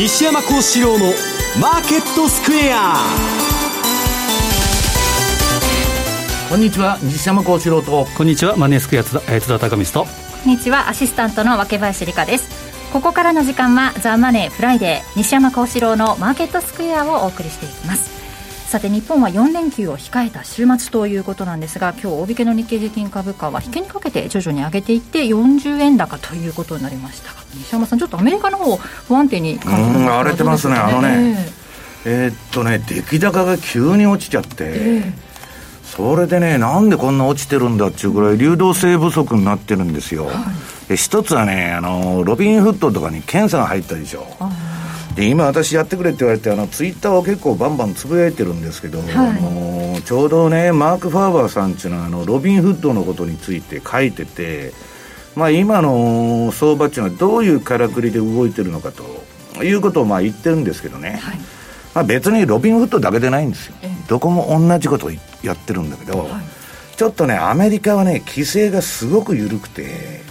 西山孝四郎のマーケットスクエア。こんにちは西山孝四郎と。こんにちはマネースクエア津田津田隆光と。こんにちはアシスタントの若林理香です。ここからの時間はザ・マネーフライデー西山孝四郎のマーケットスクエアをお送りしていきますさて日本は4連休を控えた週末ということなんですが今日大引けの日経平均株価は引けにかけて徐々に上げていって40円高ということになりました。西山さんちょっとアメリカの方不安定に感じうん荒れてますねあのねえー、っとね出来高が急に落ちちゃって、えー、それでねなんでこんな落ちてるんだっていうぐらい流動性不足になってるんですよ、はい、一つはねあのロビンフットとかに検査が入ったでしょ、で今私やってくれって言われてあのツイッターを結構バンバンつぶやいてるんですけど、はい、あのちょうどねマーク・ファーバーさんっていうのはあのロビン・フッドのことについて書いてて、まあ、今の相場っていうのはどういうからくりで動いてるのかということをまあ言ってるんですけどね、はい、まあ、別にロビン・フッドだけでないんですよ、どこも同じことをやってるんだけど、はい、ちょっとねアメリカはね規制がすごく緩くて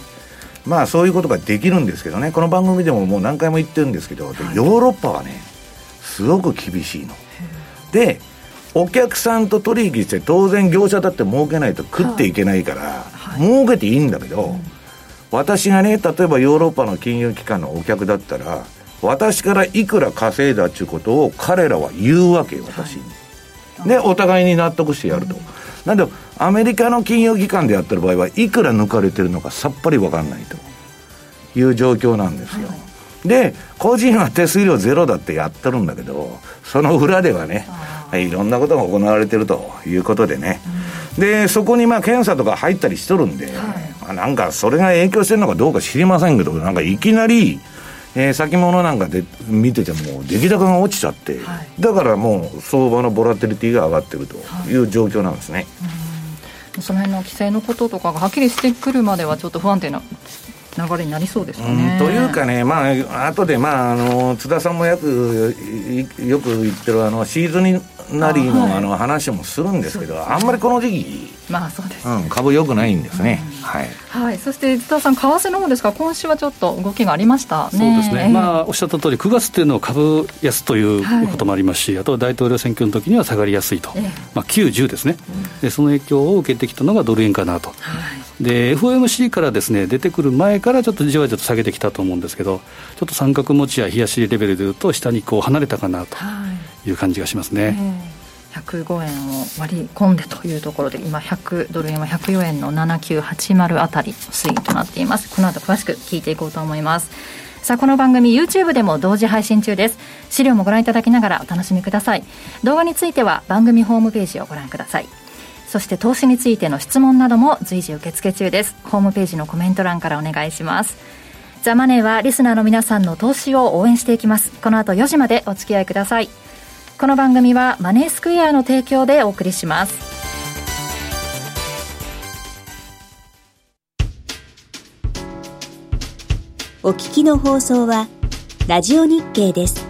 まあそういうことができるんですけどね。この番組でももう何回も言ってるんですけど、ヨーロッパはねすごく厳しいの。でお客さんと取引して当然業者だって儲けないと食っていけないから、はい、儲けていいんだけど、うん、私がね例えばヨーロッパの金融機関のお客だったら私からいくら稼いだっちゅうことを彼らは言うわけよ私に、はい、でお互いに納得してやると、うん、なんでアメリカの金融機関でやってる場合はいくら抜かれてるのかさっぱり分かんないという状況なんですよ、はい、で個人は手数料ゼロだってやってるんだけどその裏ではねいろんなことが行われてるということでね、うん、でそこにまあ検査とか入ったりしとるんで、はい、まあ、なんかそれが影響してるのかどうか知りませんけどなんかいきなりえー、先物なんかで見てても出来高が落ちちゃって、はい、だからもう相場のボラテリティが上がってるという状況なんですね。はいその辺の規制のこととかがはっきりしてくるまではちょっと不安定な流れになりそうですかね。というかね、まあ後でまああの津田さんもよくよく言ってるあのシーズンなりのあの話もするんですけど、あんまりこの時期、まあそうです、うん、株良くないんですね、はい、はい、そして津田さん、為替の方ですか、今週はちょっと動きがありました。そうですね、まあ、おっしゃった通り、9月っていうのは株安ということもありますし、あとは大統領選挙の時には下がりやすいと、まあ、9、10ですね、で、その影響を受けてきたのがドル円かなと。で FOMC からですね出てくる前からちょっとじわじわと下げてきたと思うんですけど、ちょっと三角持ちや冷やしレベルでいうと、下にこう離れたかなとい。う感じがしますね。105円を割り込んでというところで今100ドル円は104円の7980あたり推移となっています。この後詳しく聞いていこうと思います。さあこの番組 YouTube でも同時配信中です。資料もご覧いただきながらお楽しみください。動画については番組ホームページをご覧くださいそして投資についての質問なども随時受付中です。ホームページのコメント欄からお願いします。ザ・マネーはリスナーの皆さんの投資を応援していきます。この後4時までお付き合いください。この番組はマネースクエアの提供でお送りします。お聞きの放送はラジオ日経です。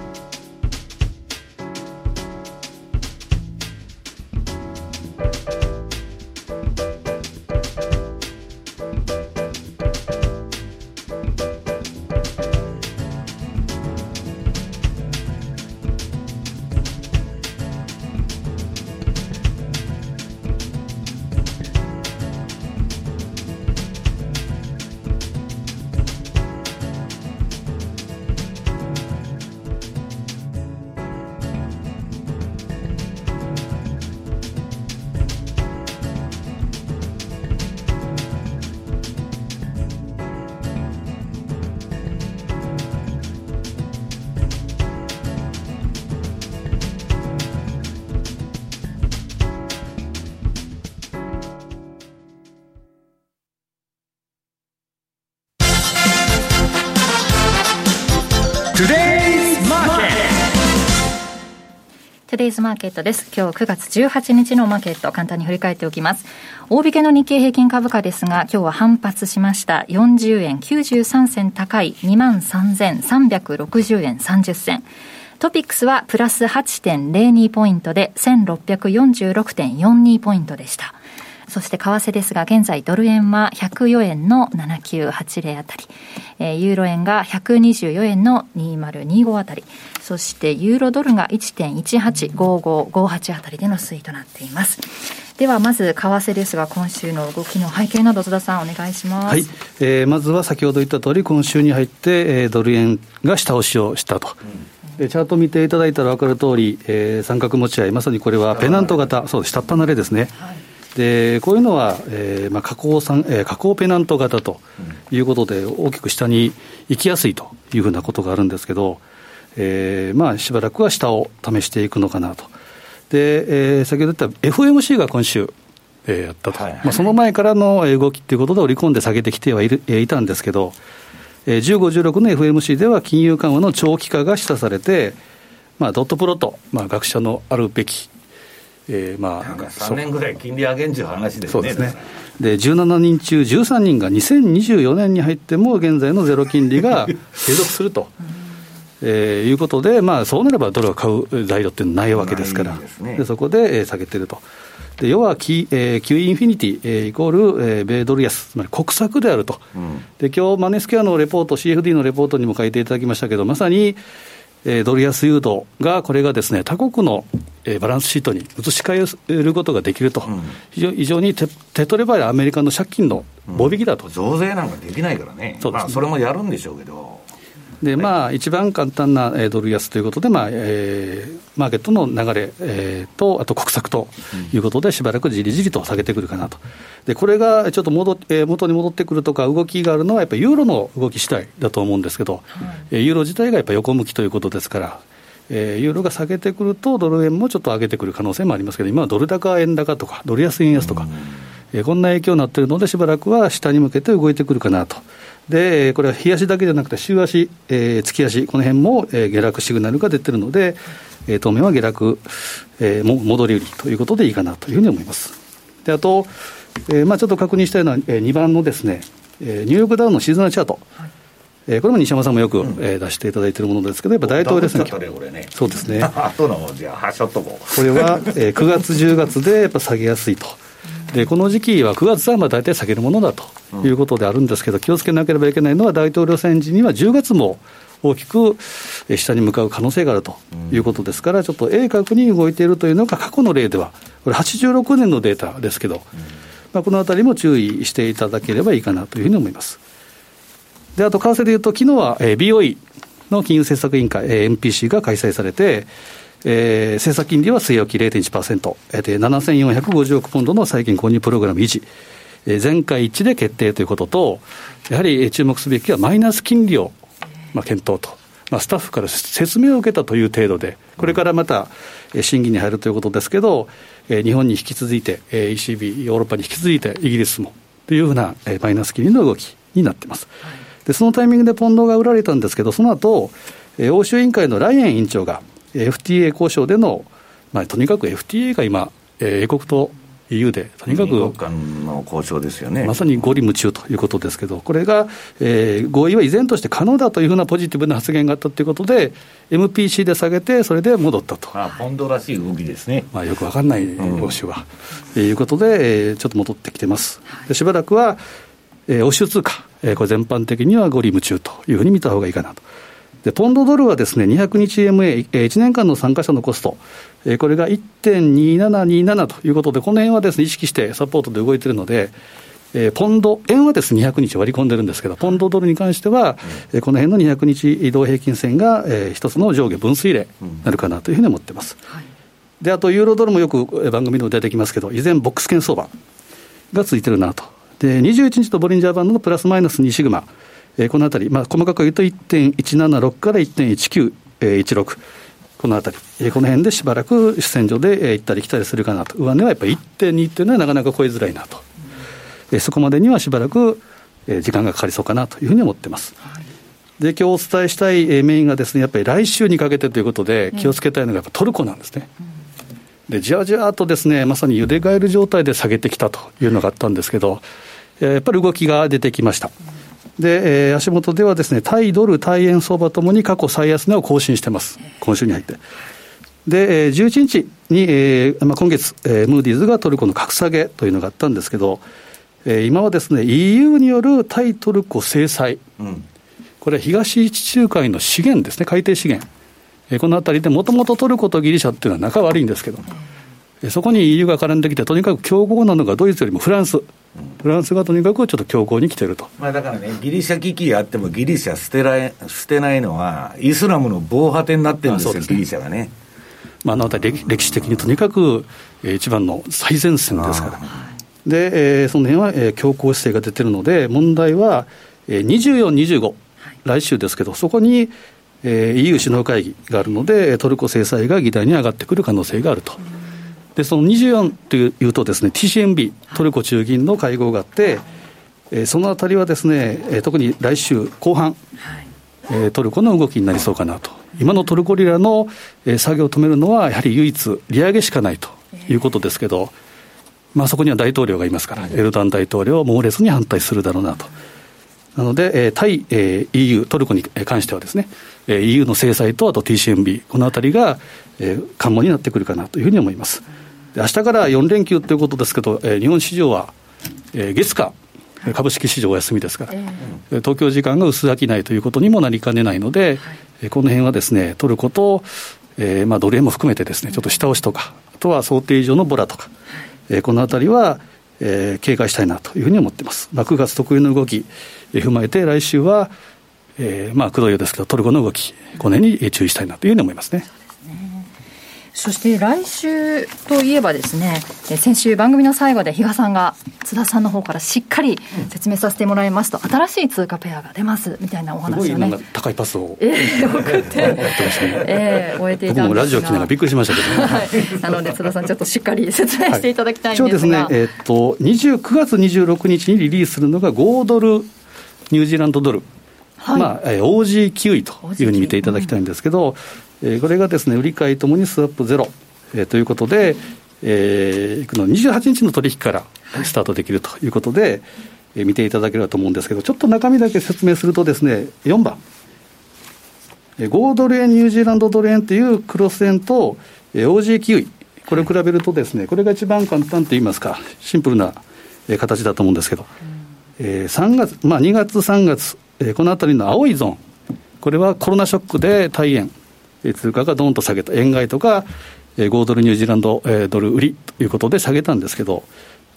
デイズマーケットです。今日9月18日のマーケット、簡単に振り返っておきます。大引けの日経平均株価ですが、今日は反発しました。40円93銭高い23,360円30銭。トピックスはプラス8.02ポイントで1646.42ポイントでした。そして為替ですが、現在ドル円は104円の7980あたり、えー、ユーロ円が124円の2025あたり、そしてユーロドルが1.185558あたりでの推移となっています。ではまず為替ですが、今週の動きの背景など、津田さん、お願いします、はい。えー、まずは先ほど言った通り、今週に入って、えー、ドル円が下押しをしたと。うん、チャート見ていただいたら分かる通り、えー、三角持ち合い、まさにこれはペナント型、そう下っ離れですね。はいでこういうのは、えーまあ、下降さん、えー、下降ペナント型ということで、大きく下に行きやすいというふうなことがあるんですけど、えーまあ、しばらくは下を試していくのかなと。で、えー、先ほど言った FOMC が今週、えー、やったと、はいはい、まあ、その前からの動きということで織り込んで下げてきてはいる、えー、いたんですけど、えー、15、16の FOMC では金融緩和の長期化が示唆されて、まあ、ドットプロット、まあ、学者のあるべきえー、まあ、3年ぐらい金利上げんちゅう話ですね。そうですね。で、17人中13人が2024年に入っても現在のゼロ金利が 継続すると。えー、いうことで、まあ、そうなればドルを買う材料っていうのはないわけですから、で、ね、そこで、えー、下げてると。で要はキ、えー、Q インフィニティ、えー、イコール、えー、米ドル安、つまり国策であると、うん、で今日マネースケアのレポート、CFD のレポートにも書いていただきましたけど、まさに、えー、ドル安誘導が、これがですね、他国の、えー、バランスシートに移し替えることができると、うん、非常非常に手手取ればアメリカの借金の棒引きだと、うん、増税なんかできないからね、そうです、ね、まあ、それもやるんでしょうけど。でまあ、一番簡単なドル安ということで、まあえー、マーケットの流れ、えー、と、あと国策ということで、しばらくじりじりと下げてくるかなと、でこれがちょっと戻、えー、元に戻ってくるとか、動きがあるのは、やっぱりユーロの動き次第だと思うんですけど、はい、ユーロ自体がやっぱり横向きということですから。えー、ユーロが下げてくると、ドル円もちょっと上げてくる可能性もありますけど、今はドル高、円高とか、ドル安、円安とか、えー、こんな影響になっているので、しばらくは下に向けて動いてくるかなと。で、これは日足だけじゃなくて、週足、えー、月足、この辺も、えー、下落シグナルが出てるので、えー、当面は下落、えー、も戻り売りということでいいかなというふうに思います。であと、えーまあ、ちょっと確認したいのは、えー、2番のですね、えー、ニューヨークダウンのシーズナルチャート。はいえー、これも西山さんもよく、うん、えー、出していただいているものですけど、やっぱ大統領選挙、ね、そうですね、後のじゃあ、しょっとここれは、えー、9月、10月でやっぱ下げやすいと。でこの時期は9月はまあ大体下げるものだということであるんですけど、気をつけなければいけないのは、大統領選時には10月も大きく下に向かう可能性があるということですから、ちょっと鋭角に動いているというのが過去の例では、これ、86年のデータですけど、まあ、このあたりも注意していただければいいかなというふうに思います。であと、為替でいうと、昨日は BOE の金融政策委員会、MPC が開催されて、えー、政策金利は据え置き0.1%、えー、で7450億ポンドの債券購入プログラム維持、えー、全会一致で決定ということと、やはり注目すべきはマイナス金利を、まあ、検討と。まあ、スタッフから説明を受けたという程度で、これからまた審議に入るということですけど、え日本に引き続いて、え ECB、ヨーロッパに引き続いて、イギリスもというふうな、えマイナス金利の動きになっています。でそのタイミングでポンドが売られたんですけど、その後、え欧州委員会のライエン委員長が、FTA 交渉での、まあ、とにかく FTA が今、えー、英国と EU で、とにかく、の交渉ですよねまさに五里夢中ということですけど、これが、えー、合意は依然として可能だというふうなポジティブな発言があったということで、MPC で下げて、それで戻ったと。あポンドらしい動きですね。まあ、よくわかんない、欧州は。と、うん、いうことで、えー、ちょっと戻ってきてます。でしばらくは、えー、欧州通貨、えー、これ全般的には五里夢中というふうに見た方がいいかなと。でポンドドルはですね、200日 MA、1年間の参加者のコスト、これが1.2727ということで、この辺はですね、意識してサポートで動いているので、えポンド、円はですね、200日割り込んでるんですけど、ポンドドルに関しては、うん、この辺の200日移動平均線が、えー、一つの上下分水嶺になるかなというふうに思ってます。うんはい、で、あと、ユーロドルもよく番組でも出てきますけど、依然、ボックス圏相場がついてるなと。で、21日とボリンジャーバンドのプラスマイナス2シグマ。えー、このあたり、まあ、細かく言うと1.176から1.1916、このあたり、えー、この辺でしばらく主戦場で、えー、行ったり来たりするかなと、上値はやっぱり1.2っていうのはなかなか超えづらいなと、えー、そこまでにはしばらく、えー、時間がかかりそうかなというふうに思ってます。はいで今日お伝えしたいメインがですねやっぱり来週にかけてということで、気をつけたいのがやっぱトルコなんですね。でじわじわとですねまさに茹でガエル状態で下げてきたというのがあったんですけど、やっぱり動きが出てきました。で、えー、足元ではですね、対ドル、対円相場ともに過去最安値を更新してます、今週に入って。で、えー、11日に、えーまあ、今月、えー、ムーディーズがトルコの格下げというのがあったんですけど、えー、今はですね、EU による対トルコ制裁、うん、これは東地中海の資源ですね、海底資源、えー、このあたりでもともとトルコとギリシャっていうのは仲悪いんですけど、えー、そこに EU が絡んできて、とにかく強豪なのがドイツよりもフランス。フランスがとにかくちょっと強硬に来てると、まあ、だからね、ギリシャ危機あっても、ギリシャ捨てられ捨てないのは、イスラムの防波堤になってるんですよ、すね、ギリシャがね。まあ、あの辺り歴史的にとにかく、えー、一番の最前線ですから。で、えー、その辺は、えー、強硬姿勢が出てるので、問題は、えー、24、25、はい、来週ですけど、そこに、えー、EU 首脳会議があるので、トルコ制裁が議題に上がってくる可能性があると。で、その24というとですね、TCMB、トルコ中銀の会合があって、えー、そのあたりはですね、えー、特に来週後半、はいえー、トルコの動きになりそうかなと。今のトルコリラの、えー、作業を止めるのは、やはり唯一、利上げしかないということですけど、まあ、そこには大統領がいますから、エルドアン大統領は猛烈に反対するだろうなと。なので、えー、対、えー、EU、トルコに関してはですね、えー、EU の制裁とあと TCMB、このあたりが、えー、関門になってくるかなというふうに思います。で明日から4連休ということですけど、えー、日本市場は、えー、月火、株式市場お休みですから、えー、東京時間が薄商いということにもなりかねないので、はい、この辺はですね、トルコと、えーまあ、ドル円も含めてですね、ちょっと下押しとか、あとは想定以上のボラとか、えー、このあたりは、えー、警戒したいなというふうに思っています。まあ、9月特有の動き、えー、踏まえて、来週は、えー、まあ、くどいようですけど、トルコの動き、この辺に注意したいなというふうに思いますね。そして来週といえばですね、先週番組の最後で比嘉さんが津田さんの方からしっかり説明させてもらいますと、新しい通貨ペアが出ますみたいなお話をね。高いパスを、えー、送って、えー、終えていたんですが。僕もラジオ聞きながらびっくりしましたけど、ね、はい、なので津田さんちょっとしっかり説明していただきたいんですが、はい、ですね、えー、っと9月26日にリリースするのが5ドルニュージーランドドル。はい、まあ、えー、OG キウイというふうに見ていただきたいんですけど、えー、これがですね、売り買いともにスワップゼロ、えー、ということで、えー、この28日の取引からスタートできるということで、はい、えー、見ていただければと思うんですけど、ちょっと中身だけ説明するとですね、4番、5ドル円、ニュージーランドドル円というクロス円と、えー、OG キウイ、これを比べるとですね、これが一番簡単といいますか、シンプルな、えー、形だと思うんですけど、うん、えー、3月、まあ2月、3月、えー、このあたりの青いゾーン、これはコロナショックで大円、通貨がどんと下げた、円買いとか、5ドルニュージーランドドル売りということで下げたんですけど、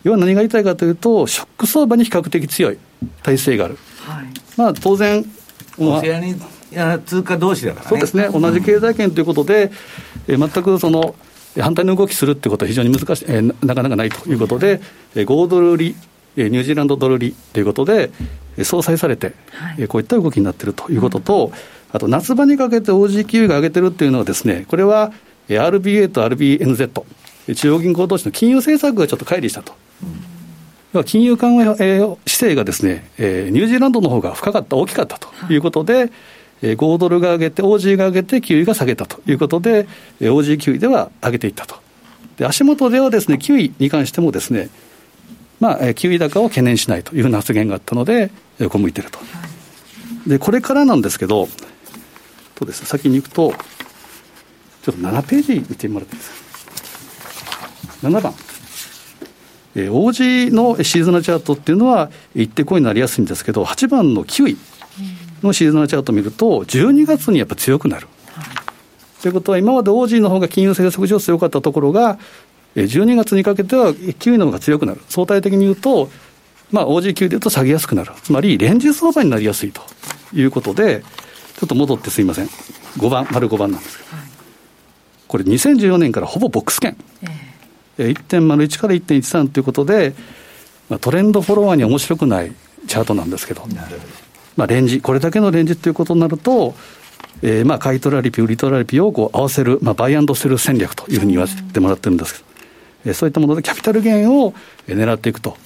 要は何が言いたいかというと、ショック相場に比較的強い体制がある。はい、まあ当然、オセアニア通貨同士だからね。そうですね、同じ経済圏ということで、え全くその反対の動きするっていうことは非常に難しい、えなかなかないということで、5ドル売り、ニュージーランドドル売りということで、相殺されて、はい、こういった動きになっているということと、うんあと夏場にかけて OG キウイが上げてるっていうのはですね、これは RBA と RBNZ、中央銀行同士の金融政策がちょっと乖離したと。うん、金融緩和、えー、姿勢がですね、えー、ニュージーランドの方が深かった、大きかったということで、はい、えー、5ドルが上げて、OG が上げて、キウイが下げたということで、えー、OG キウイでは上げていったと。で、足元ではですね、キウイに関してもですね、まあ、えー、キウイ高を懸念しないというふうな発言があったので、横向いてると。で、これからなんですけど、とですね、先に行くと、ちょっと7ページ見てもらっていいですか？7番。えー、OG のシーズナルチャートっていうのは、一定こうになりやすいんですけど、8番の9位のシーズナルチャートを見ると、12月にやっぱ強くなる。ということは、今まで OG の方が金融政策上強かったところが、12月にかけては9位の方が強くなる。相対的に言うと、まあ、OG 級でいうと下げやすくなる。つまり、レンジ相場になりやすいということで、ちょっと戻ってすみません。5番、丸5番なんですけど。はい、これ2014年からほぼボックス圏。えー、1.01から1.13ということで、まあ、トレンドフォロワーには面白くないチャートなんですけど、まあ、レンジ、これだけのレンジということになると、えー、まあ買い取られピ、売り取られピをこう合わせる、まあ、バイアンドセル戦略というふうに言わせてもらってるんですけど、えー、そういったものでキャピタルゲインを狙っていくと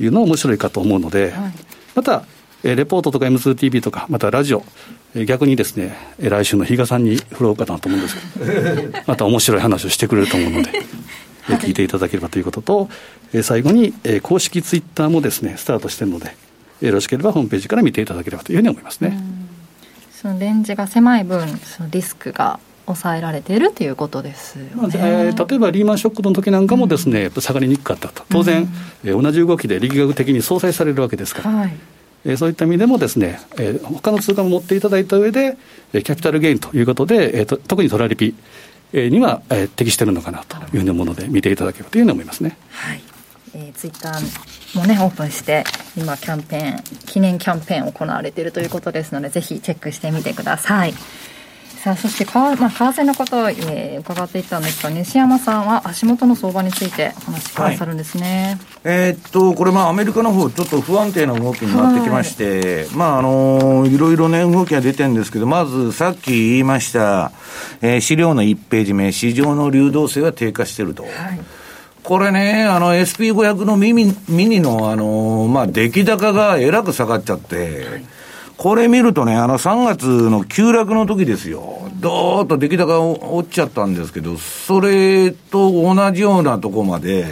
いうのは面白いかと思うので、はい、また、えー、レポートとか M2TV とか、またラジオ、逆にですね、来週の比嘉さんに振ろうかなと思うんですけど、また面白い話をしてくれると思うので、聞いていただければということと、最後に公式ツイッターもですね、スタートしてるので、よろしければホームページから見ていただければというふうに思いますね。そのレンジが狭い分、そのリスクが抑えられているということですよね、まあえー、例えばリーマンショックの時なんかもですね、うん、下がりにくかったと。当然、うん、えー、同じ動きで力学的に相殺されるわけですから、はいえ、そういった意味でもですね、え、他の通貨も持っていただいた上で、えー、キャピタルゲインということで、えーと、特にトラリピには、え、適しているのかなというようなもので見ていただければというふうに思いますね。はいえー、ツイッターもねオープンして今キャンペーン記念キャンペーン行われているということですのでぜひチェックしてみてください。さあそして為,、まあ、為替のことを、えー、伺っていったんですが西山さんは足元の相場についてお話しくださるんですね、はい、えー、っとこれまあアメリカの方ちょっと不安定な動きになってきまして、はい、まああのいろいろね動きが出てるんですけどまずさっき言いました、えー、資料の1ページ目市場の流動性が低下してると。はい。これね、あの SP500 のミニミニの、あのまあ、出来高がえらく下がっちゃって、はいこれ見るとね、あの3月の急落の時ですよ。どーっと出来高が落ちちゃったんですけど、それと同じようなとこまで、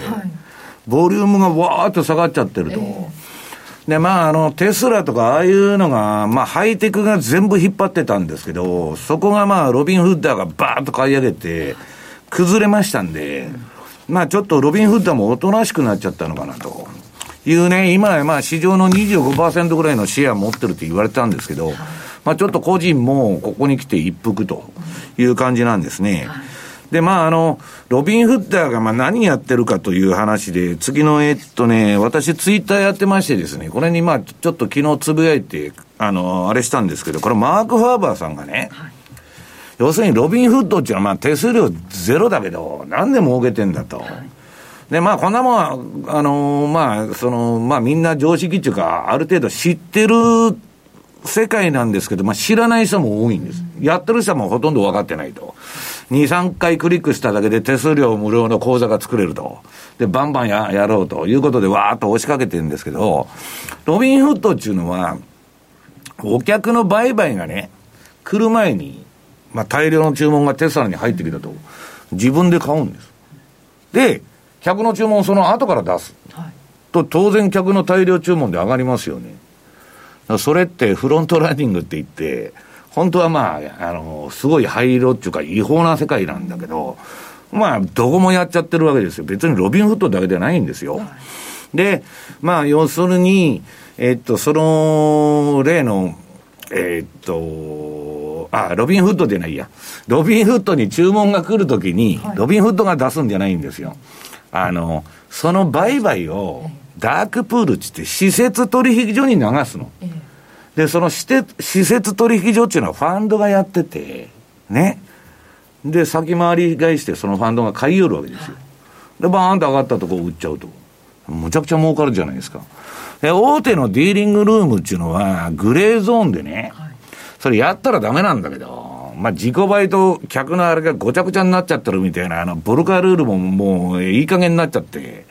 ボリュームがわーっと下がっちゃってると。で、まあ、あの、テスラとか、ああいうのが、まあ、ハイテクが全部引っ張ってたんですけど、そこがまあ、ロビン・フッダーがバーッと買い上げて、崩れましたんで、まあ、ちょっとロビン・フッダーもおとなしくなっちゃったのかなと。いうね、今、まあ市場の25%ぐらいのシェア持ってるって言われたんですけど、まあちょっと個人もここに来て一服という感じなんですね。で、まあ、あの、ロビン・フッダーがまあ何やってるかという話で、次の、えっとね、私ツイッターやってましてですね、これにまあ、ちょっと昨日つぶやいて、あの、あれしたんですけど、これマーク・ファーバーさんがね、はい、要するにロビン・フッドっていうのはまあ手数料ゼロだけど、なんで儲けてんだと。はいで、まあ、こんなもん、あのー、まあ、その、まあ、みんな常識っていうか、ある程度知ってる世界なんですけど、まあ、知らない人も多いんです。やってる人もほとんど分かってないと。2、3回クリックしただけで手数料無料の口座が作れると。で、バンバンややろうということで、わーっと押しかけてるんですけど、ロビンフットっていうのは、お客の売買がね、来る前に、まあ、大量の注文がテスラに入ってきたと。自分で買うんです。で、客の注文をその後から出す。はい、と、当然客の大量注文で上がりますよね。それってフロントランニングって言って、本当はまあ、あの、すごい灰色っていうか違法な世界なんだけど、まあ、どこもやっちゃってるわけですよ。別にロビンフットだけじゃないんですよ。はい、で、まあ、要するに、えっと、その、例の、えっと、あ、ロビンフッドじゃないや。ロビンフッドに注文が来るときに、ロビンフッドが出すんじゃないんですよ。あの、その売買を、ダークプールっって、施設取引所に流すの。で、その施設取引所っていうのはファンドがやってて、ね。で、先回り返して、そのファンドが買い寄るわけですよ。で、バーンと上がったとこ売っちゃうと。むちゃくちゃ儲かるじゃないですか。で、大手のディーリングルームっていうのは、グレーゾーンでね、それやったらダメなんだけど、まあ、自己倍と客のあれがごちゃごちゃになっちゃってるみたいな、あの、ボルカルールももういい加減になっちゃって、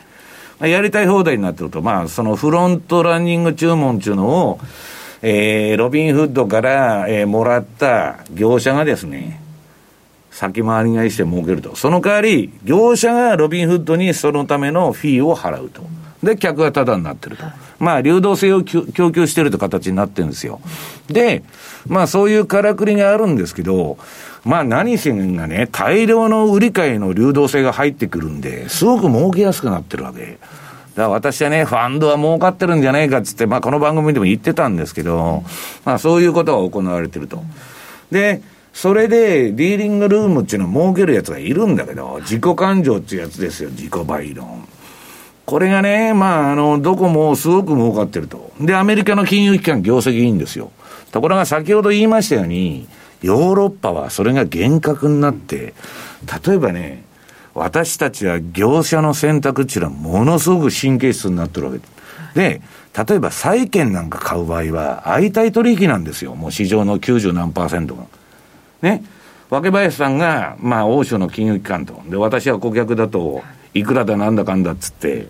まあ、やりたい放題になってると、まあ、そのフロントランニング注文っていうのを、えー、ロビンフッドから、えー、もらった業者がですね、先回り買いして儲けると。その代わり、業者がロビンフッドにそのためのフィーを払うと。で、客がタダになってると。まあ、流動性を供給してるという形になってるんですよ。で、まあ、そういうからくりがあるんですけど、まあ、何せがね、大量の売り買いの流動性が入ってくるんで、すごく儲けやすくなってるわけ。だから私はね、ファンドは儲かってるんじゃないかっつって、まあ、この番組でも言ってたんですけど、まあ、そういうことが行われてると。で、それで、ディーリングルームっていうのは儲けるやつがいるんだけど、自己感情っていうやつですよ、自己倍論。これがね、まあ、あの、どこもすごく儲かってると。で、アメリカの金融機関業績いいんですよ。ところが先ほど言いましたように、ヨーロッパはそれが厳格になって、例えばね、私たちは業者の選択っていうのはものすごく神経質になってるわけで。例えば債券なんか買う場合は、相対取引なんですよ。もう市場の90何パーセントが。ね。若林さんが、まあ、欧州の金融機関と。で、私は顧客だと、いくらだなんだかんだっつって、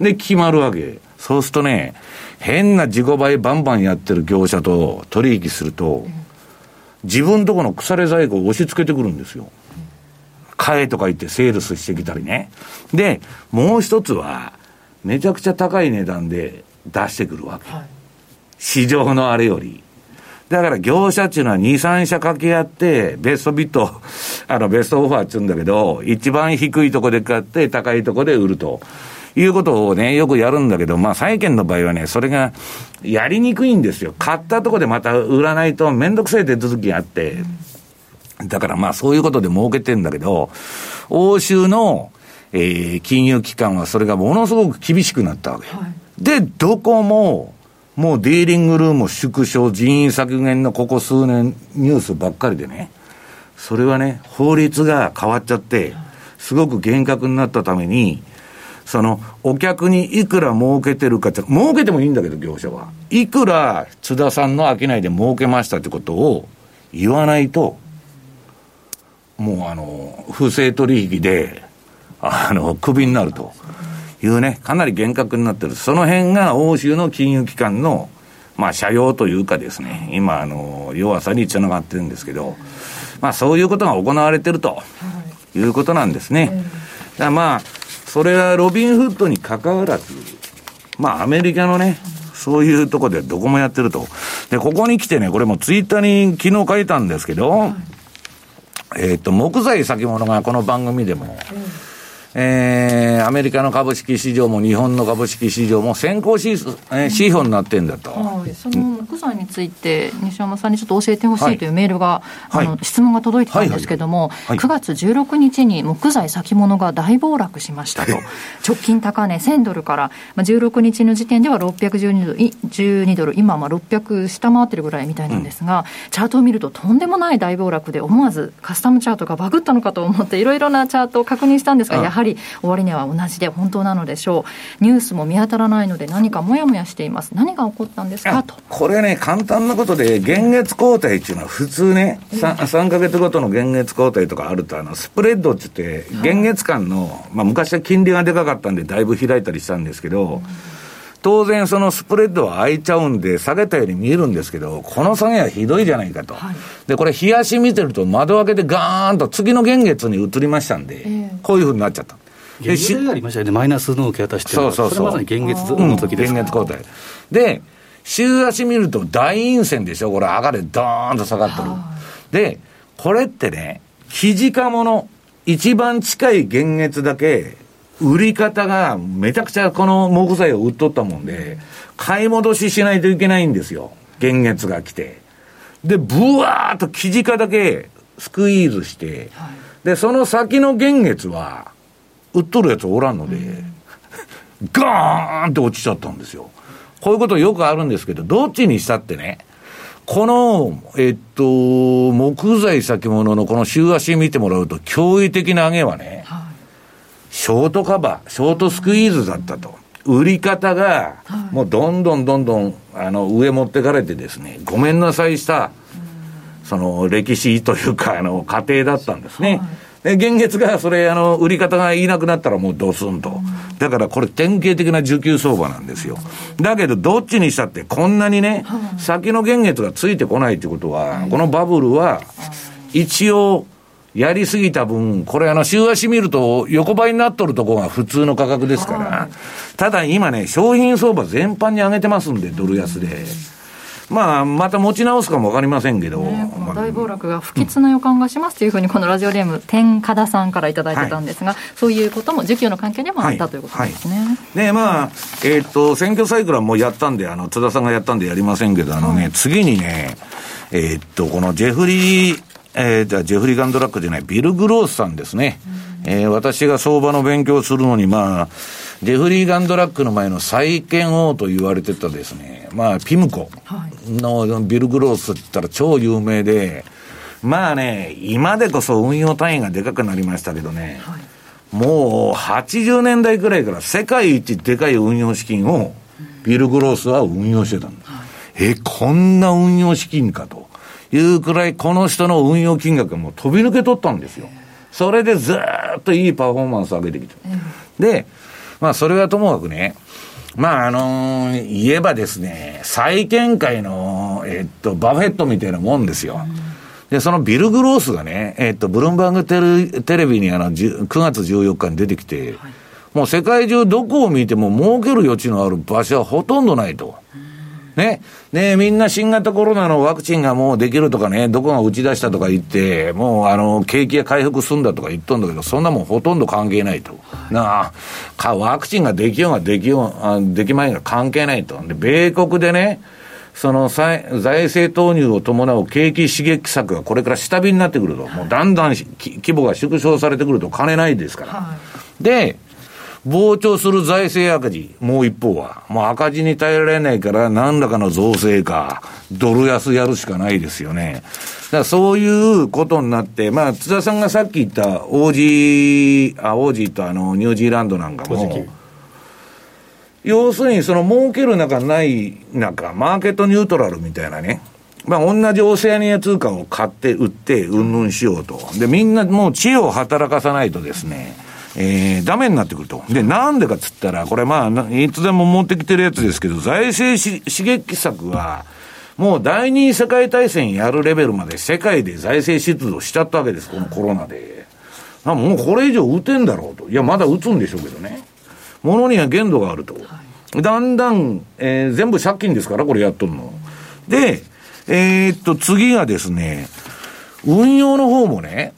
で、決まるわけ。そうするとね、変な自己倍バンバンやってる業者と取引すると、自分とこの腐れ在庫を押し付けてくるんですよ。買えとか言ってセールスしてきたりね。で、もう一つは、めちゃくちゃ高い値段で出してくるわけ。はい、市場のあれより。だから業者っていうのは2、3社掛け合って、ベストビット、あの、ベストオファーって言うんだけど、一番低いとこで買って、高いとこで売ると。いうことをね、よくやるんだけど、まあ、債券の場合はね、それがやりにくいんですよ。買ったとこでまた売らないとめんどくさい手続きがあって。だからまあ、そういうことで儲けてんだけど、欧州の、えー、金融機関はそれがものすごく厳しくなったわけ。はい、で、どこも、もうディーリングルーム縮小、人員削減のここ数年ニュースばっかりでね、それはね、法律が変わっちゃって、すごく厳格になったために、その、お客にいくら儲けてるかって、儲けてもいいんだけど、業者は。いくら津田さんの商いで儲けましたってことを言わないと、もうあの、不正取引で、あの、クビになると。いうね、かなり厳格になってる。その辺が欧州の金融機関の、まあ、社用というかですね、今、あの、弱さにつながってるんですけど、まあ、そういうことが行われてると、いうことなんですね。だまあ、それはロビンフッドに関わらず、まあ、アメリカのね、そういうとこでどこもやってると。で、ここに来てね、これもツイッターに昨日書いたんですけど、えっと、木材先物がこの番組でも、えー、アメリカの株式市場も日本の株式市場も先行指,、えー、指標になってんだと、はい、その木材について、西山さんにちょっと教えてほしいというメールが、はい、あの質問が届いてたんですけれども、はいはい、9月16日に木材先物が大暴落しましたと、直近高値1000ドルから、まあ、16日の時点では612ドル、12ドル今は600下回ってるぐらいみたいなんですが、うん、チャートを見るととんでもない大暴落で、思わずカスタムチャートがバグったのかと思って、いろいろなチャートを確認したんですが、やはりり終値は同じで本当なのでしょう。ニュースも見当たらないので何かもやもやしています。何が起こったんですか？と。これね簡単なことで現月交代っていうのは普通ね 3, 3か月ごとの現月交代とかあるとあのスプレッドって言って現月間の、まあ、昔は金利がでかかったんでだいぶ開いたりしたんですけど、当然そのスプレッドは開いちゃうんで、下げたように見えるんですけど、この下げはひどいじゃないかと。はい、で、これ、冷やし見てると窓開けてガーンと次の現月に移りましたんで、えー、こういうふうになっちゃった。現月ありましたよね、マイナスの受け渡しそうそうそう。まさに現月の時です、うん、現月交代。で、週足見ると大陰線でしょ、これ上がれ、ドーンと下がってる。で、これってね、肘かもの、一番近い現月だけ、売り方がめちゃくちゃこの木材を売っとったもんで、買い戻ししないといけないんですよ。現月が来て。で、ブワーっと生地価だけスクイーズして、はい、で、その先の現月は、売っとるやつおらんので、ガーンって落ちちゃったんですよ。こういうことよくあるんですけど、どっちにしたってね、この、えっと、木材先物のこの週足見てもらうと、驚異的な上げはね、はい、ショートカバー、ショートスクイーズだったと。売り方が、もうどんどんどんどん、あの、上持ってかれてですね、ごめんなさいした、その、歴史というか、あの、過程だったんですね。はいで、現月がそれ、あの、売り方がいなくなったらもうドスンと。だからこれ典型的な需給相場なんですよ。だけど、どっちにしたってこんなにね、先の現月がついてこないってことは、このバブルは、一応、やりすぎた分、これあの、週足見ると横ばいになっとるとこが普通の価格ですから、ただ今ね、商品相場全般に上げてますんで、ドル安で。まあ、また持ち直すかも分かりませんけど、ね、この大暴落が不吉な予感がしますというふうに、このラジオネーム、天加田さんから頂いてたんですが、はい、そういうことも、需給の関係でもあった、はい、ということですね。はい、まあ、えー、っと、選挙サイクルはもうやったんで、あの津田さんがやったんでやりませんけど、あのね、次にね、えー、っと、このジェフリー、えー、じゃジェフリー・ガンドラックじゃない、ビル・グロースさんですね。うん、えー、私が相場の勉強するのに、まあ、ジェフリー・ガンドラックの前の債券王と言われてたですね、まあ、ピムコのビル・グロースって言ったら超有名で、まあね、今でこそ運用単位がでかくなりましたけどね、はい、もう80年代くらいから世界一でかい運用資金をビル・グロースは運用してたんだ。はい、え、こんな運用資金かというくらい、この人の運用金額がもう飛び抜け取ったんですよ。それでずっといいパフォーマンスを上げてきた。で、まあ、それはともかくね、まあ、あのー、言えばですね、債券界の、えっと、バフェットみたいなもんですよ。で、そのビル・グロースがね、えっと、ブルームバーグテレテレビにあの、9月14日に出てきて、はい、もう世界中どこを見ても儲ける余地のある場所はほとんどないと。ね。ねみんな新型コロナのワクチンがもうできるとかね、どこが打ち出したとか言って、もうあの、景気が回復すんだとか言っとんだけど、そんなもんほとんど関係ないと。なあ、ワクチンができようができよう、できまいが関係ないと。で、米国でね、その財政投入を伴う景気刺激策がこれから下火になってくると、もうだんだん規模が縮小されてくると金ないですから。はい、で、膨張する財政赤字、もう一方は、もう赤字に耐えられないから、何らかの増税か、ドル安やるしかないですよね。だからそういうことになって、まあ、津田さんがさっき言ったオージー、あ、オージーとあの、ニュージーランドなんかも、要するにその儲ける中ない中、マーケットニュートラルみたいなね、まあ同じオセアニア通貨を買って売って、うんぬんしようと。で、みんなもう知恵を働かさないとですね、えー、ダメになってくると。で、なんでかっつったら、これまあ、いつでも持ってきてるやつですけど、財政刺激策は、もう第二次世界大戦やるレベルまで世界で財政出動しちゃったわけです、このコロナで。あもうこれ以上打てんだろうと。いや、まだ打つんでしょうけどね。ものには限度があると。だんだん、えー、全部借金ですから、これやっとるの。で、えー、っと、次がですね、運用の方もね、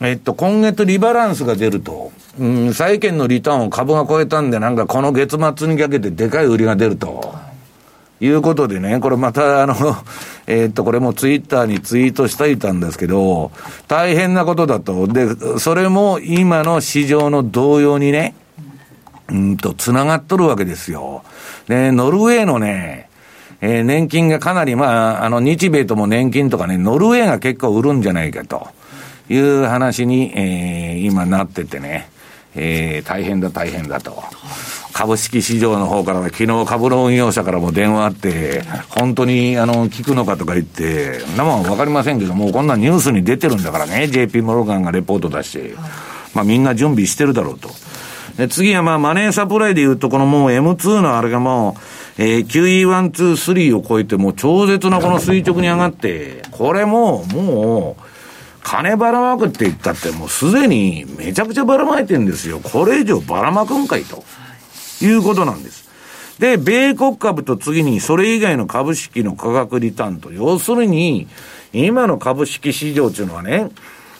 えっと、今月リバランスが出ると、うん、債券のリターンを株が超えたんで、なんかこの月末にかけてでかい売りが出ると。いうことでね、これまたあの、えー、っと、これもツイッターにツイートしていたんですけど、大変なことだと。で、それも今の市場の動揺にね、うんと、つながっとるわけですよ。で、ノルウェーのね、えー、年金がかなり、まあ、あの、日米とも年金とかね、ノルウェーが結構売るんじゃないかという話に、えー、今なっててね、えー、大変だ大変だと。株式市場の方から昨日株の運用者からも電話あって、本当に、あの、聞くのかとか言って、なもんわかりませんけども、こんなニュースに出てるんだからね、JP モルガンがレポート出して、まあみんな準備してるだろうと。で、次はまあ、マネーサプライで言うと、このもう M2 のあれがもう、えー、QE1、2、3を超えて、もう超絶なこの垂直に上がって、これも、もう、金ばらまくって言ったって、もうすでにめちゃくちゃばらまいてるんですよ。これ以上ばらまくんかいと。いうことなんです。で、米国株と次にそれ以外の株式の価格リターンと、要するに、今の株式市場っていうのはね、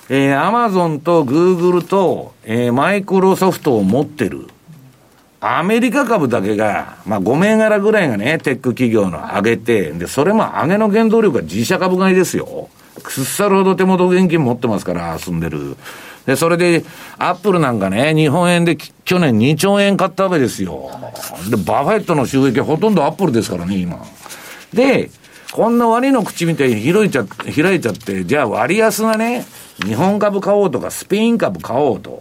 えー、アマゾンとグーグルと、えー、マイクロソフトを持ってる。アメリカ株だけが、まあ5銘柄ぐらいがね、テック企業の上げて、で、それも上げの原動力は自社株買いですよ。くっさるほど手元現金持ってますから、住んでる。で、それで、アップルなんかね、日本円で去年2兆円買ったわけですよ。で、バフェットの収益はほとんどアップルですからね、今。で、こんなワニの口みたいに開いちゃ開いちゃって、じゃあ割安なね、日本株買おうとか、スペイン株買おうと、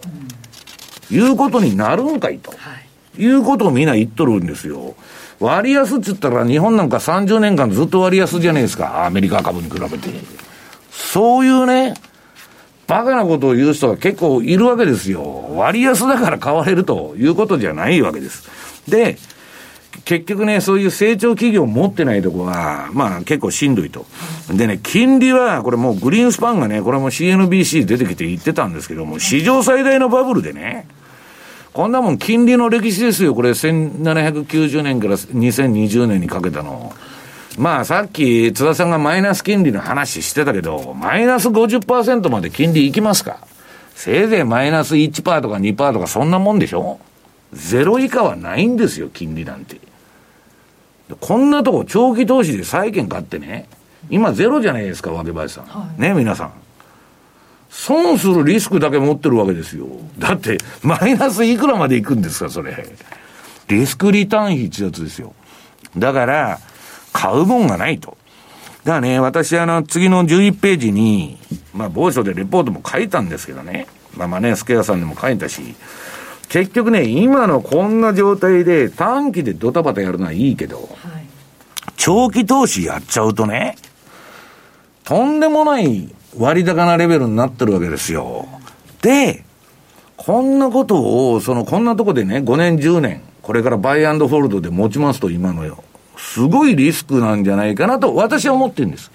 いうことになるんかいと、い、うことをみんな言っとるんですよ。割安って言ったら、日本なんか30年間ずっと割安じゃないですか、アメリカ株に比べて。そういうね、バカなことを言う人が結構いるわけですよ。割安だから買われるということじゃないわけです。で、結局ね、そういう成長企業を持ってないとこは、まあ結構しんどいと。でね、金利は、これもうグリーンスパンがね、これも CNBC 出てきて言ってたんですけども、史上最大のバブルでね、こんなもん金利の歴史ですよ、これ1790年から2020年にかけたの。まあさっき津田さんがマイナス金利の話してたけど、マイナス50%まで金利いきますか？せいぜいマイナス1%とか2%とかそんなもんでしょ？ゼロ以下はないんですよ、金利なんて。こんなとこ長期投資で債券買ってね、今ゼロじゃないですか、わけ林さん。はい、ね、皆さん。損するリスクだけ持ってるわけですよ。だって、マイナスいくらまでいくんですか、それ。リスクリターン比ってやつですよ。だから、買うもんがないと。だからね、私あの、次の11ページに、まあ、某所でレポートも書いたんですけどね。まあ、マネースケアさんでも書いたし、結局ね、今のこんな状態で短期でドタバタやるのはいいけど、はい、長期投資やっちゃうとね、とんでもない割高なレベルになってるわけですよ。で、こんなことを、その、こんなとこでね、5年、10年、これからバイアンドフォルドで持ちますと、今のよ。すごいリスクなんじゃないかなと、私は思ってるんです。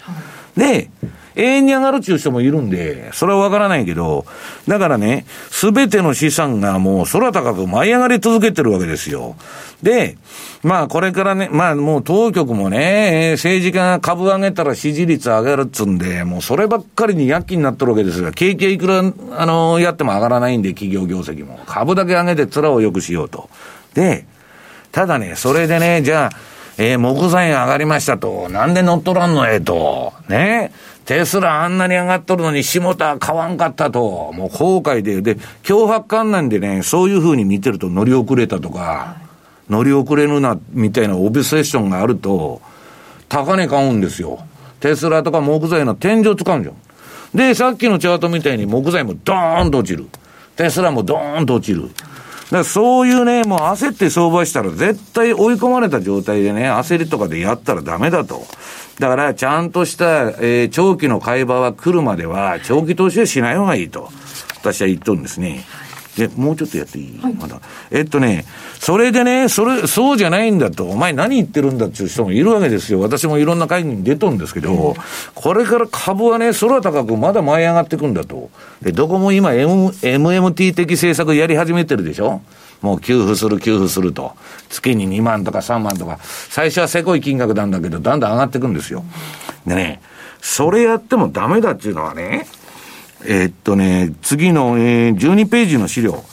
で、永遠に上がるっていう人もいるんで、それはわからないけど、だからね、すべての資産がもう空高く舞い上がり続けてるわけですよ。で、まあこれからね、まあもう当局もね、政治家が株上げたら支持率上がるっつんで、もうそればっかりに躍起になってるわけですが、景気はいくら、あの、やっても上がらないんで、企業業績も。株だけ上げて面を良くしようと。で、ただね、それでね、じゃあ、えー、木材が上がりましたと。なんで乗っ取らんのえと。ね。テスラあんなに上がっとるのに下田買わんかったと。もう後悔で。で、脅迫観念でね、そういうふうに見てると乗り遅れたとか、乗り遅れるな、みたいなオブセッションがあると、高値買うんですよ。テスラとか木材の天井使うんじゃん。で、さっきのチャートみたいに木材もドーンと落ちる。テスラもドーンと落ちる。からそういうね、もう焦って相場したら絶対追い込まれた状態でね、焦りとかでやったらダメだと。だから、ちゃんとした、えー、長期の買い場は来るまでは、長期投資はしない方がいいと。私は言っとるんですね。で、もうちょっとやっていい、はい、まだ。えっとね、それでね、それ、そうじゃないんだと、お前何言ってるんだっていう人もいるわけですよ。私もいろんな会議に出とるんですけど、これから株はね、空高くまだ舞い上がっていくんだと。で、どこも今、M、MMT 的政策やり始めてるでしょ？もう給付する、給付すると。月に2万とか3万とか。最初はせこい金額なんだけど、だんだん上がっていくんですよ。でね、それやってもダメだっていうのはね、えー、っとね、次の、えー、12ページの資料。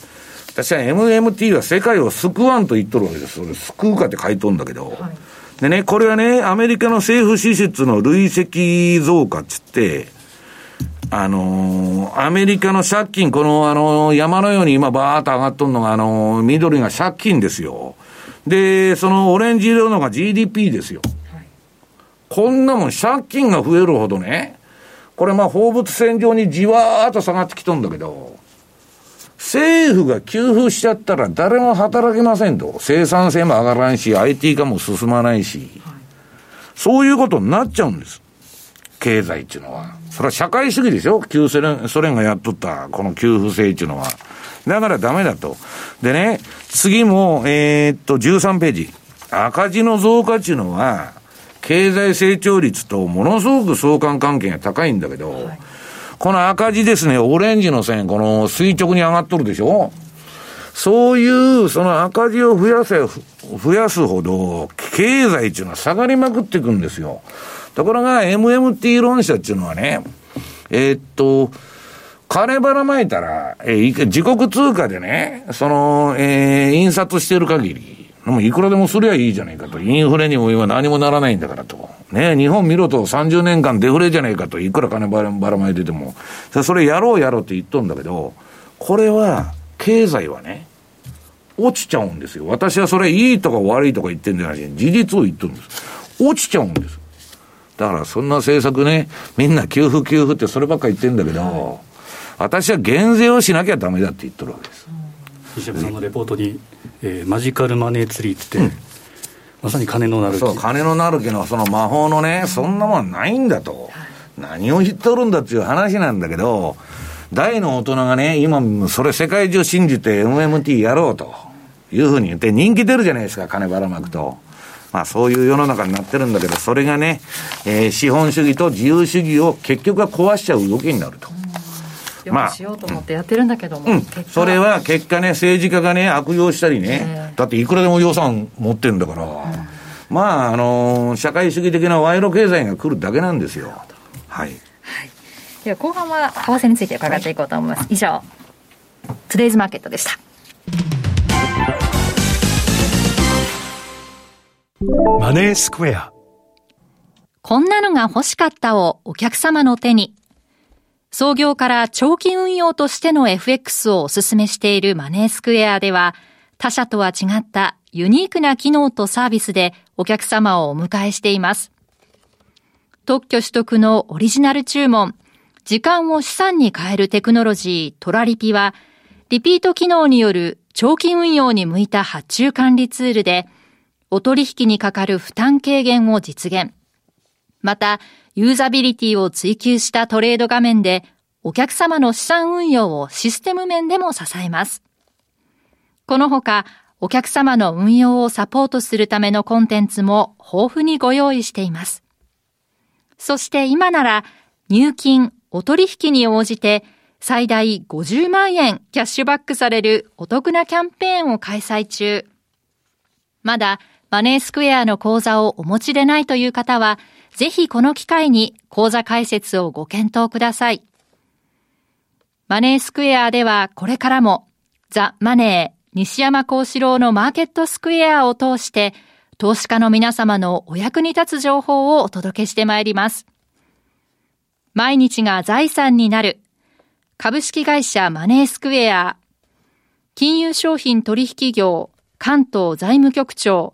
私は MMT は世界を救わんと言っとるわけです。それ救うかって書いとるんだけど。はい、でね、これはね、アメリカの政府支出の累積増加っつって、あのー、アメリカの借金、この、あのー、山のように今バーっと上がっとるのが、あのー、緑が借金ですよ。で、そのオレンジ色のが GDP ですよ。はい、こんなもん借金が増えるほどね、これまあ放物線上にじわーっと下がってきとんだけど、政府が給付しちゃったら誰も働けませんと。生産性も上がらんし、IT 化も進まないし、そういうことになっちゃうんです。経済っていうのは。それは社会主義でしょ旧ソ連、ソ連がやっとったこの給付制っていうのは。だからダメだと。でね、次も、えー、っと、13ページ。赤字の増加っていうのは、経済成長率とものすごく相関関係が高いんだけど、この赤字ですね、オレンジの線、この垂直に上がっとるでしょ？そういう、その赤字を増やせ、増やすほど、経済っていうのは下がりまくっていくんですよ。ところが、MMT 論者っていうのはね、え、っと、金ばらまいたら、えー、自国通貨でね、その、えー、印刷してる限り、もういくらでもすりゃいいじゃないかと。インフレにも今何もならないんだからと。ね日本見ろと30年間デフレじゃないかと。いくら金ばらまいてても。それやろうやろうって言っとんだけど、これは、経済はね、落ちちゃうんですよ。私はそれいいとか悪いとか言ってんじゃないし、事実を言ってるんです。落ちちゃうんです。だからそんな政策ね、みんな給付給付ってそればっか言ってんだけど、私は減税をしなきゃダメだって言ってるわけです。西山さんのレポートに、えー、マジカルマネーツリーって、うん、まさに金のなる木そう金のなる木のその魔法のねそんなもんないんだと、何を言っとるんだっていう話なんだけど大の大人がね今それ世界中信じて MMT やろうというふうに言って人気出るじゃないですか金ばらまくと。まあそういう世の中になってるんだけど、それがね、えー、資本主義と自由主義を結局は壊しちゃう動きになると。まあ、しようと思ってやってるんだけども、うん、それは結果ね、政治家がね、悪用したりね、だっていくらでも予算持ってるんだから、うん、まあ、あのー、社会主義的な賄賂経済が来るだけなんですよ。はい。はい、では後半は為替について伺っていこうと思います。はい、以上、トゥデイズマーケットでした。マネースクエア。こんなのが欲しかったをお客様の手に。創業から長期運用としての FX をお勧めしているマネースクエアでは、他社とは違ったユニークな機能とサービスでお客様をお迎えしています。特許取得のオリジナル注文、時間を資産に変えるテクノロジートラリピは、リピート機能による長期運用に向いた発注管理ツールで、お取引にかかる負担軽減を実現。また、ユーザビリティを追求したトレード画面で、お客様の資産運用をシステム面でも支えます。このほか、お客様の運用をサポートするためのコンテンツも豊富にご用意しています。そして今なら、入金、お取引に応じて最大50万円キャッシュバックされるお得なキャンペーンを開催中。まだマネースクエアの口座をお持ちでないという方は、ぜひこの機会に口座開設をご検討ください。マネースクエアではこれからもザ・マネー西山幸四郎のマーケットスクエアを通して投資家の皆様のお役に立つ情報をお届けしてまいります。毎日が財産になる株式会社マネースクエア金融商品取引業関東財務局長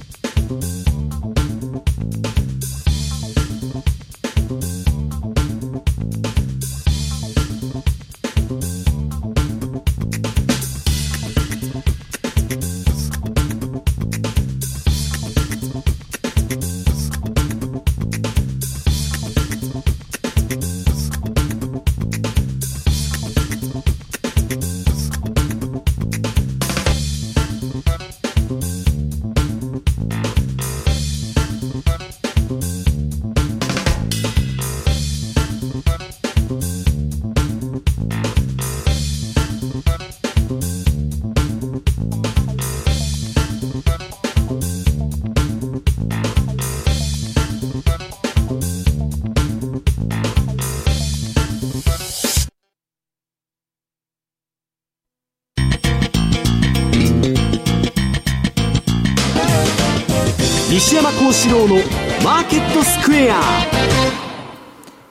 四郎のマーケットスクエア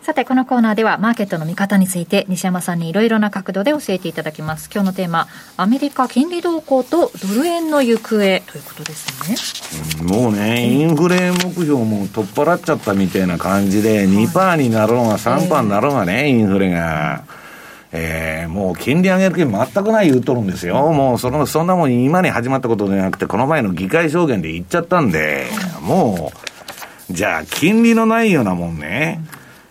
さて、このコーナーではマーケットの見方について西山さんにいろいろな角度で教えていただきます。今日のテーマ、アメリカ金利動向とドル円の行方ということですね。もうね、インフレ目標も取っ払っちゃったみたいな感じで、2%になろうが3%になろうがね、インフレが。えー、もう金利上げる気全くない言うとるんですよ。もうその、そんなもん今に始まったことじゃなくて、この前の議会証言で言っちゃったんで、もう、じゃあ金利のないようなもんね、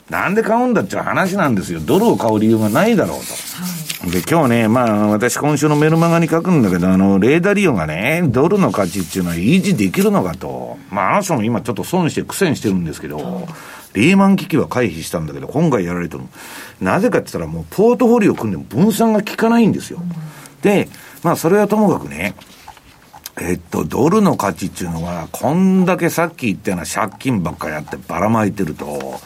なんで買うんだっていう話なんですよ。ドルを買う理由がないだろうと。で、今日ね、まあ、私今週のメルマガに書くんだけど、あの、レーダー利用がね、ドルの価値っていうのは維持できるのかと。まあ、あの人も今ちょっと損して苦戦してるんですけど、リーマン危機は回避したんだけど、今回やられてるなぜかって言ったらもうポートフォリオ組んでも分散が効かないんですよ。で、まあそれはともかくね、えっと、ドルの価値っていうのは、こんだけさっき言ったような借金ばっかりやってばらまいてると、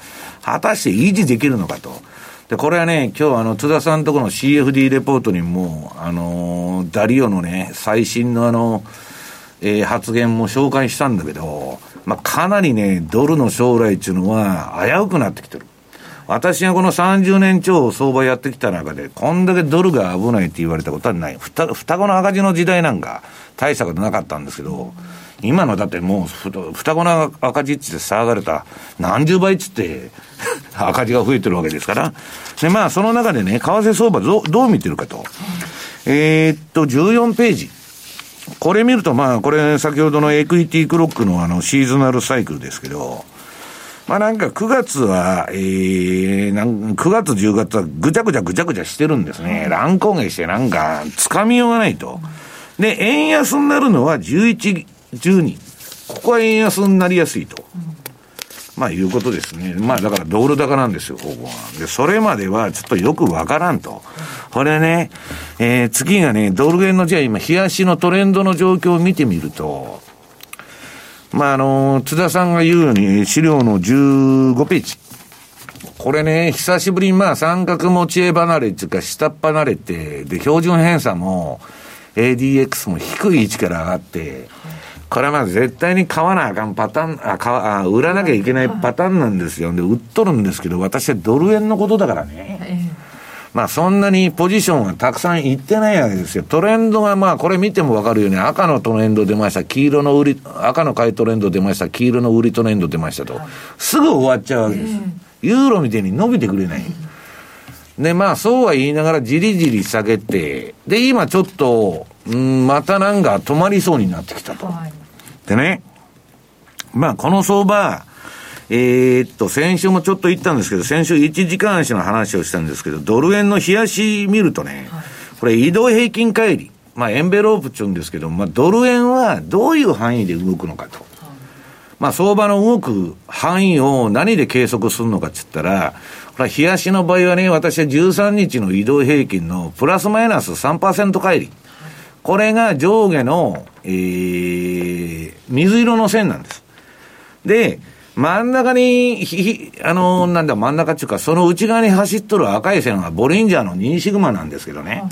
果たして維持できるのかと。で、これはね、今日あの、津田さんのところの CFD レポートにも、あのダリオのね、最新のあの、えー、発言も紹介したんだけど、まあ、かなりね、ドルの将来っていうのは危うくなってきてる。私がこの30年超相場やってきた中で、こんだけドルが危ないって言われたことはない。双子の赤字の時代なんか、大したことなかったんですけど、今のだってもう、双子の赤字って騒がれた、何十倍っつって、赤字が増えてるわけですから。で、まあ、その中でね、為替相場どどう見てるかと。えー、っと、14ページ。これ見ると、まあ、これ、先ほどのエクイティクロックのあの、シーズナルサイクルですけど、まあなんか9月は、えー、なん9月10月はぐちゃぐちゃぐちゃぐちゃしてるんですね。乱高下してなんか、つかみようがないと。で、円安になるのは11、12。ここは円安になりやすいと。まあいうことですね。まあだからドル高なんですよ、ここは。で、それまではちょっとよくわからんと。これね、えー、次がね、ドル円のじゃあ今、冷やしのトレンドの状況を見てみると、まあ、あの、津田さんが言うように、資料の15ページ。これね、久しぶりにまあ三角持ち絵離れっていうか下っ離れて、で、標準偏差も ADX も低い位置から上がって、これはまあ絶対に買わなあかんパターン、あ、買わ、あ、売らなきゃいけないパターンなんですよ。で、売っとるんですけど、私はドル円のことだからね。まあそんなにポジションはたくさんいってないわけですよ。トレンドがまあこれ見てもわかるように赤のトレンド出ました、黄色の売り、赤の買いトレンド出ました、黄色の売りトレンド出ましたと。すぐ終わっちゃうわけです。ユーロみたいに伸びてくれない。で、まあそうは言いながらじりじり下げて、で、今ちょっと、うん、またなんか止まりそうになってきたと。はい、でね、まあこの相場、えー、っと、先週もちょっと言ったんですけど、先週1時間足の話をしたんですけど、ドル円の冷やし見るとね、はい、これ移動平均乖離、まあエンベロープって言うんですけど、まあドル円はどういう範囲で動くのかと。まあ相場の動く範囲を何で計測するのかって言ったら、これ冷やしの場合はね、私は13日の移動平均のプラスマイナス3%乖離。これが上下の、えー、水色の線なんです。で、真ん中に、ひ、あの、なんだ、真ん中っていうか、その内側に走っとる赤い線はボリンジャーの2シグマなんですけどね。はい、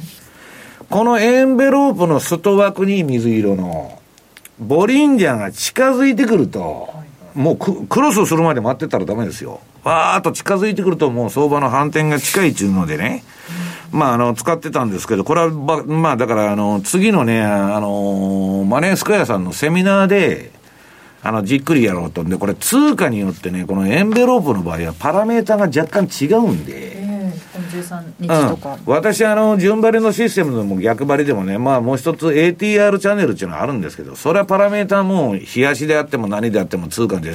このエンベロープの外枠に水色の、ボリンジャーが近づいてくると、もうクロスするまで待ってたらダメですよ。わーっと近づいてくるともう相場の反転が近いっちゅうのでね。まあ、あの、使ってたんですけど、これは、まあ、だから、あの、次のね、あの、マネースクエアさんのセミナーで、あの、じっくりやろうと。で、これ通貨によってね、このエンベロープの場合はパラメータが若干違うんで。えー、13日とか。うん、私、あの、順張りのシステムでも逆張りでもね、まあもう一つ ATR チャンネルっていうのはあるんですけど、それはパラメータも、冷やしであっても何であっても通貨で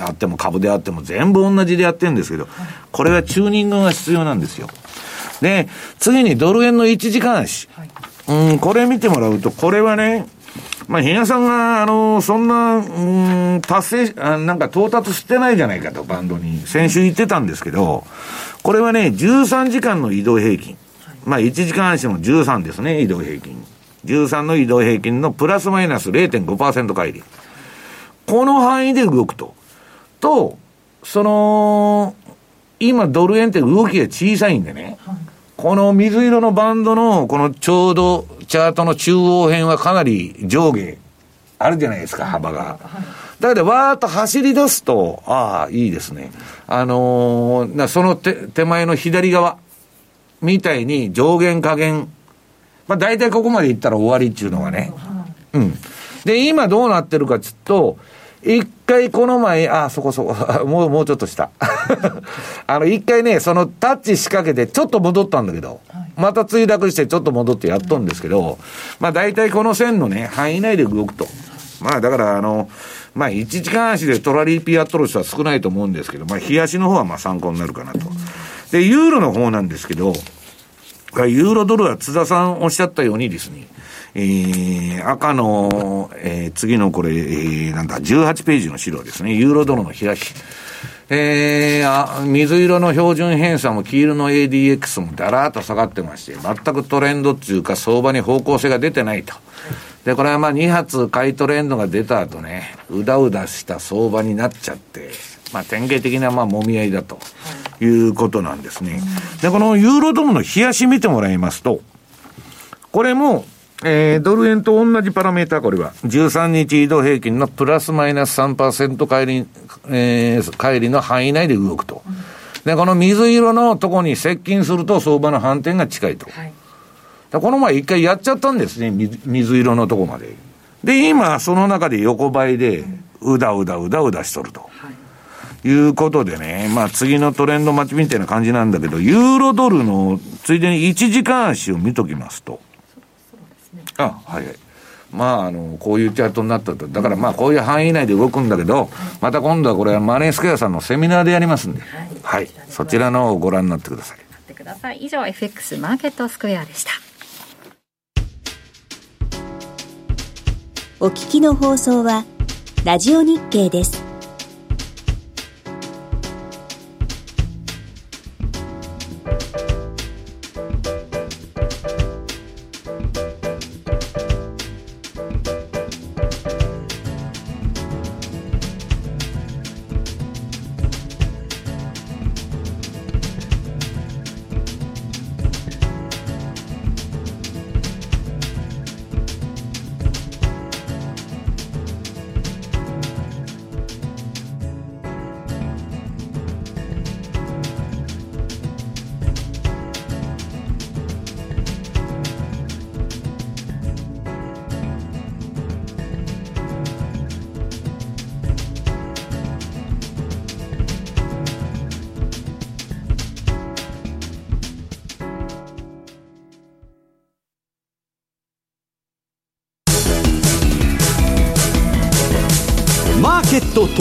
あっても株であっても全部同じでやってるんですけど、これはチューニングが必要なんですよ。で、次にドル円の1時間足。はい、うん、これ見てもらうと、これはね、まあ、比嘉さんが、あの、そんな、うん、達成、あなんか到達してないじゃないかと、バンドに。先週言ってたんですけど、これはね、13時間の移動平均。まあ、1時間足の13ですね、移動平均。13の移動平均のプラスマイナス0.5%乖離。この範囲で動くと。と、その、今ドル円って動きが小さいんでね、この水色のバンドの、このちょうどチャートの中央辺はかなり上下あるじゃないですか、幅が。だけど、わーっと走り出すと、ああ、いいですね。あのー、その手手前の左側みたいに上限下限、まあ大体ここまでいったら終わりっていうのがね。うん。で、今どうなってるかっつうと、一回この前、あ、そこそこ、もう、もうちょっとした。あの、一回ね、そのタッチ仕掛けてちょっと戻ったんだけど、はい、また墜落してちょっと戻ってやっとんですけど、まあ大体この線のね、範囲内で動くと。まあだからあの、まあ1時間足でトラリーピやっとる人は少ないと思うんですけど、まあ日足の方はまあ参考になるかなと。で、ユーロの方なんですけど、ユーロドルは津田さんおっしゃったようにですね、えー、赤の、えー、次のこれ、えー、なんだ、18ページの資料ですね。ユーロドルの開き。えー、あ水色の標準偏差も黄色の ADX もだらーっと下がってまして、全くトレンドっていうか相場に方向性が出てないと。で、これはまあ2発買いトレンドが出た後ね、うだうだした相場になっちゃって、まあ典型的なまあ揉み合いだということなんですね。で、このユーロドルの冷やし見てもらいますと、これもえー、ドル円と同じパラメータこれは。13日移動平均のプラスマイナス3%帰り、えー、帰りの範囲内で動くと。で、この水色のとこに接近すると相場の反転が近いと。はい、この前一回やっちゃったんですね、水色のとこまで。で、今、その中で横ばいで、うだうだうだうだしとると。はい、いうことでね、まあ次のトレンド待ちみたいな感じなんだけど、ユーロドルのついでに1時間足を見ときますと。あはいはいまあ、あの、こういうチャートになったと。だからまあ、こういう範囲内で動くんだけど、また今度はこれはマネースクエアさんのセミナーでやりますんで、はい。はい、そちらのをご覧になってください。ってください。以上、FX マーケットスクエアでした。お聞きの放送は、ラジオ日経です。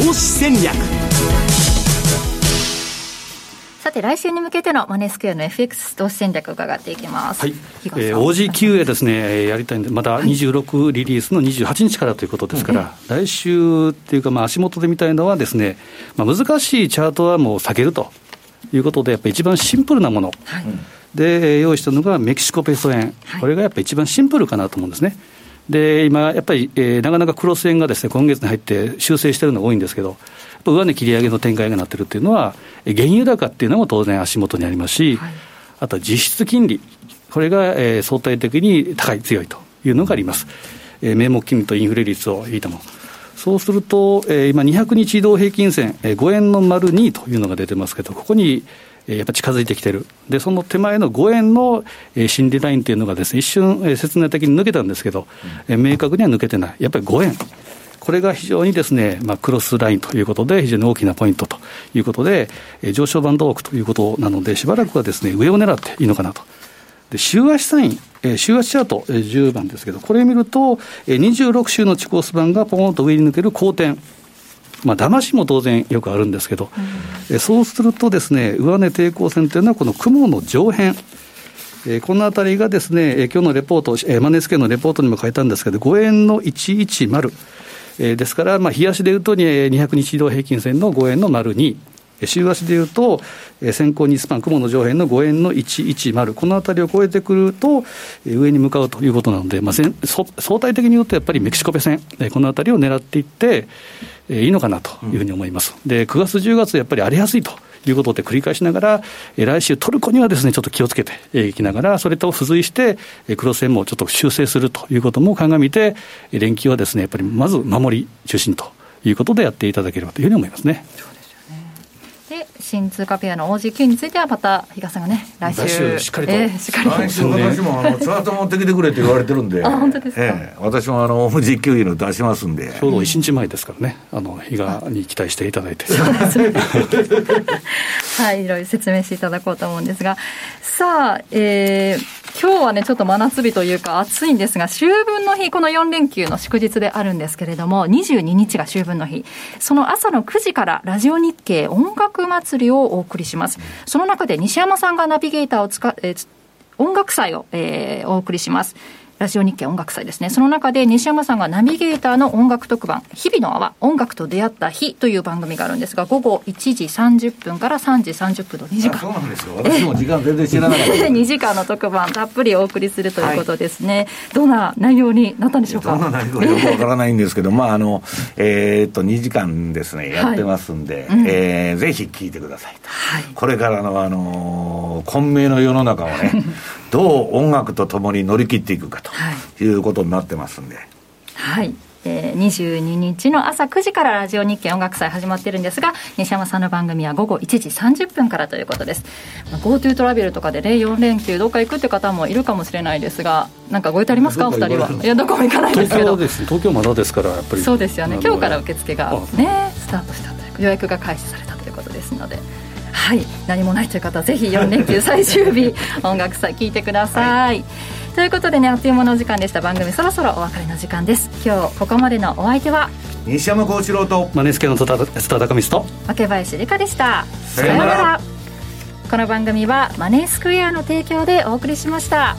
投資戦略。さて来週に向けてのマネースクエアの FX 投資戦略を伺っていきます。はい、えー、OG9 へですね、やりたいんで、また26リリースの28日からということですから、来週っていうか、まあ、足元で見たいのはですね、まあ、難しいチャートはもう避けるということで、やっぱり一番シンプルなもの。はい。で用意したのがメキシコペソ円、これがやっぱり一番シンプルかなと思うんですね。で今、やっぱり、えー、なかなかクロス円がです、ね、今月に入って修正してるのが多いんですけど、上値切り上げの展開がなってるっていうのは、原油高っていうのも当然足元にありますし、はい、あとは実質金利、これが、えー、相対的に高い、強いというのがあります。えー、名目金利とインフレ率を引いたもの。そうすると、えー、今、200日移動平均線、えー、5円の丸2というのが出てますけど、ここに、えー、やっぱ近づいてきてる。で、その手前の5円の、えー、心理ラインというのがですね、一瞬、えー、説明的に抜けたんですけど、えー、明確には抜けてない。やっぱり5円。これが非常にですね、まあ、クロスラインということで、非常に大きなポイントということで、えー、上昇バンド多くということなので、しばらくはですね、上を狙っていいのかなと。で週足サイン、えー、週足チャート、えー、10番ですけど、これ見ると、えー、26週の地コース版がポーンと上に抜ける好転。まあ、騙しも当然よくあるんですけど、うん、そうするとですね、上値抵抗線というのはこの雲の上辺。えー、このあたりがですね、えー、今日のレポート、えー、マネースケのレポートにも書いたんですけど、5円の110、えー、ですから、まあ、日足でいうと、200日移動平均線の5円の丸2、週足でいうと、先行日スパン、雲の上辺の5円の110、このあたりを超えてくると、上に向かうということなので、まあ、相対的に言うと、やっぱりメキシコペ線、このあたりを狙っていって、いいのかなというふうに思います。で、9月、10月、やっぱり荒れやすいと。いうことで繰り返しながら、来週トルコにはですね、ちょっと気をつけていきながら、それと付随して、黒線もちょっと修正するということも鑑みて、連休はですね、やっぱりまず守り中心ということでやっていただければというふうに思いますね。で新通貨ペアの OG9 についてはまた比嘉さんがね来週。来週しっかりと、えー、しっかりと。来週私もあのチャート持ってきてくれって言われてるんで。あ本当ですか、えー、私もあの OG9 の出しますんで。ちょうど1日前ですからね。あの比嘉に期待していただいて。はいいろいろ説明していただこうと思うんですが。さあえー今日はね、ちょっと真夏日というか暑いんですが、秋分の日、この4連休の祝日であるんですけれども、22日が秋分の日。その朝の9時からラジオ日経音楽祭りをお送りします。その中で西山さんがナビゲーターを使え音楽祭を、えー、お送りします。ラジオ日経音楽祭ですね。その中で西山さんがナビゲーターの音楽特番、日々の泡、音楽と出会った日という番組があるんですが、午後1時30分から3時30分の2時間。そうなんですよ。私も時間全然知らなかった。2時間の特番、たっぷりお送りするということですね。はい、どんな内容になったんでしょうか？どんな内容よくわからないんですけど、まあ、あの、えー、っと、2時間ですね、やってますんで、はいうん、えー、ぜひ聞いてくださいと。はい、これからの、あのー、混迷の世の中をね、どう音楽とともに乗り切っていくかとい。うことになってますんで。はい、えー、22日の朝9時からラジオ日経音楽祭始まってるんですが西山さんの番組は午後1時30分からということです、まあ、GoTo トラベルとかで4連休どっか行くって方もいるかもしれないですがなんかご予定ありますか？お二人は。いやどこも行かないですけど。東京まだですからやっぱりそうですよね。今日から受付がねスタートしたという予約が開始されたということですのではい何もないという方はぜひ4連休最終日 音楽祭聞いてください、はい。ということでねあっという間のお時間でした。番組そろそろお別れの時間です。今日ここまでのお相手は西山幸四郎とマネスケのスタータカミスト若林理香でした。さようなら。この番組はマネースクエアの提供でお送りしました。